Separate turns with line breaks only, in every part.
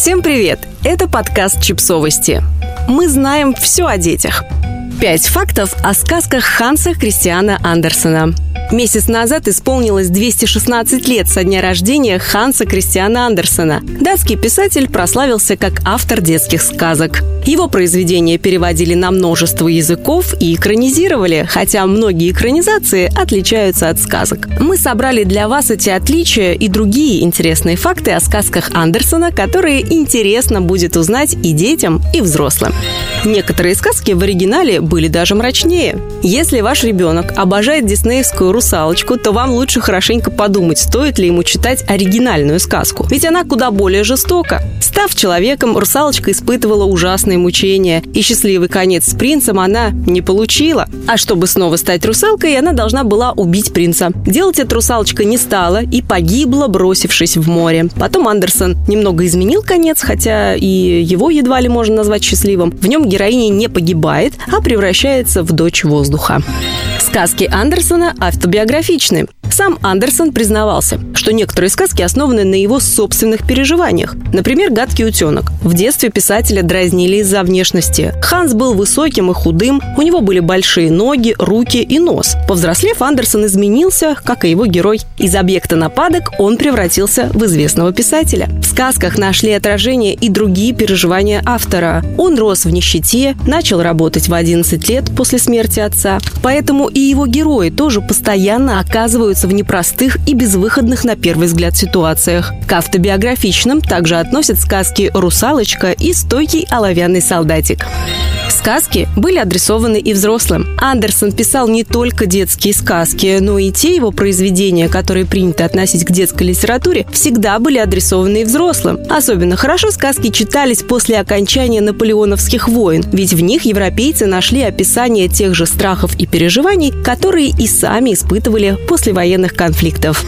Всем привет! Это подкаст «Чипсовости». Мы знаем все о детях. Пять фактов о сказках Ханса Кристиана Андерсена – Месяц назад исполнилось 216 лет со дня рождения Ханса Кристиана Андерсена. Датский писатель прославился как автор детских сказок. Его произведения переводили на множество языков и экранизировали, хотя многие экранизации отличаются от сказок. Мы собрали для вас эти отличия и другие интересные факты о сказках Андерсона, которые интересно будет узнать и детям, и взрослым. Некоторые сказки в оригинале были даже мрачнее. Если ваш ребенок обожает диснеевскую «Русалочку», то вам лучше хорошенько подумать, стоит ли ему читать оригинальную сказку. Ведь она куда более жестока. Став человеком, русалочка испытывала ужасные мучения, и счастливый конец с принцем она не получила. А чтобы снова стать русалкой, она должна была убить принца. Делать это русалочка не стала и погибла, бросившись в море. Потом Андерсон немного изменил конец, хотя и его едва ли можно назвать счастливым. В нем героиня не погибает, а превращается в дочь воздуха. Сказки Андерсона автобиографичны. Сам Андерсон признавался, что некоторые сказки основаны на его собственных переживаниях. Например, «Гадкий утенок». В детстве писателя дразнили из-за внешности. Ханс был высоким и худым, у него были большие ноги, руки и нос. Повзрослев, Андерсон изменился, как и его герой. Из объекта нападок он превратился в известного писателя. В сказках нашли отражение и другие переживания автора. Он рос в нищете, начал работать в 11 лет после смерти отца. Поэтому и его герои тоже постоянно оказываются в непростых и безвыходных на первый взгляд ситуациях. К автобиографичным также относят сказки «Русалочка» и «Стойкий оловянный солдатик». Сказки были адресованы и взрослым. Андерсон писал не только детские сказки, но и те его произведения, которые принято относить к детской литературе, всегда были адресованы и взрослым. Особенно хорошо сказки читались после окончания наполеоновских войн, ведь в них европейцы нашли описание тех же страхов и переживаний, которые и сами испытывали после военных конфликтов.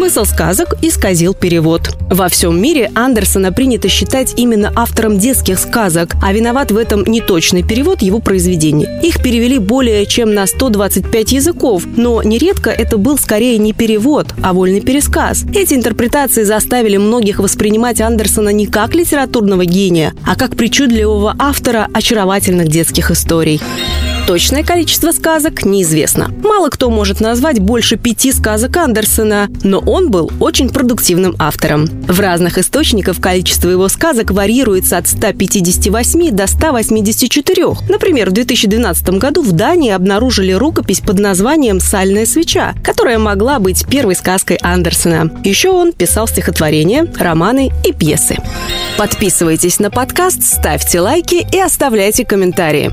Смысл сказок исказил перевод. Во всем мире Андерсона принято считать именно автором детских сказок, а виноват в этом не точный перевод его произведений. Их перевели более чем на 125 языков, но нередко это был скорее не перевод, а вольный пересказ. Эти интерпретации заставили многих воспринимать Андерсона не как литературного гения, а как причудливого автора очаровательных детских историй. Точное количество сказок неизвестно. Мало кто может назвать больше пяти сказок Андерсона, но он был очень продуктивным автором. В разных источниках количество его сказок варьируется от 158 до 184. Например, в 2012 году в Дании обнаружили рукопись под названием «Сальная свеча», которая могла быть первой сказкой Андерсона. Еще он писал стихотворения, романы и пьесы. Подписывайтесь на подкаст, ставьте лайки и оставляйте комментарии.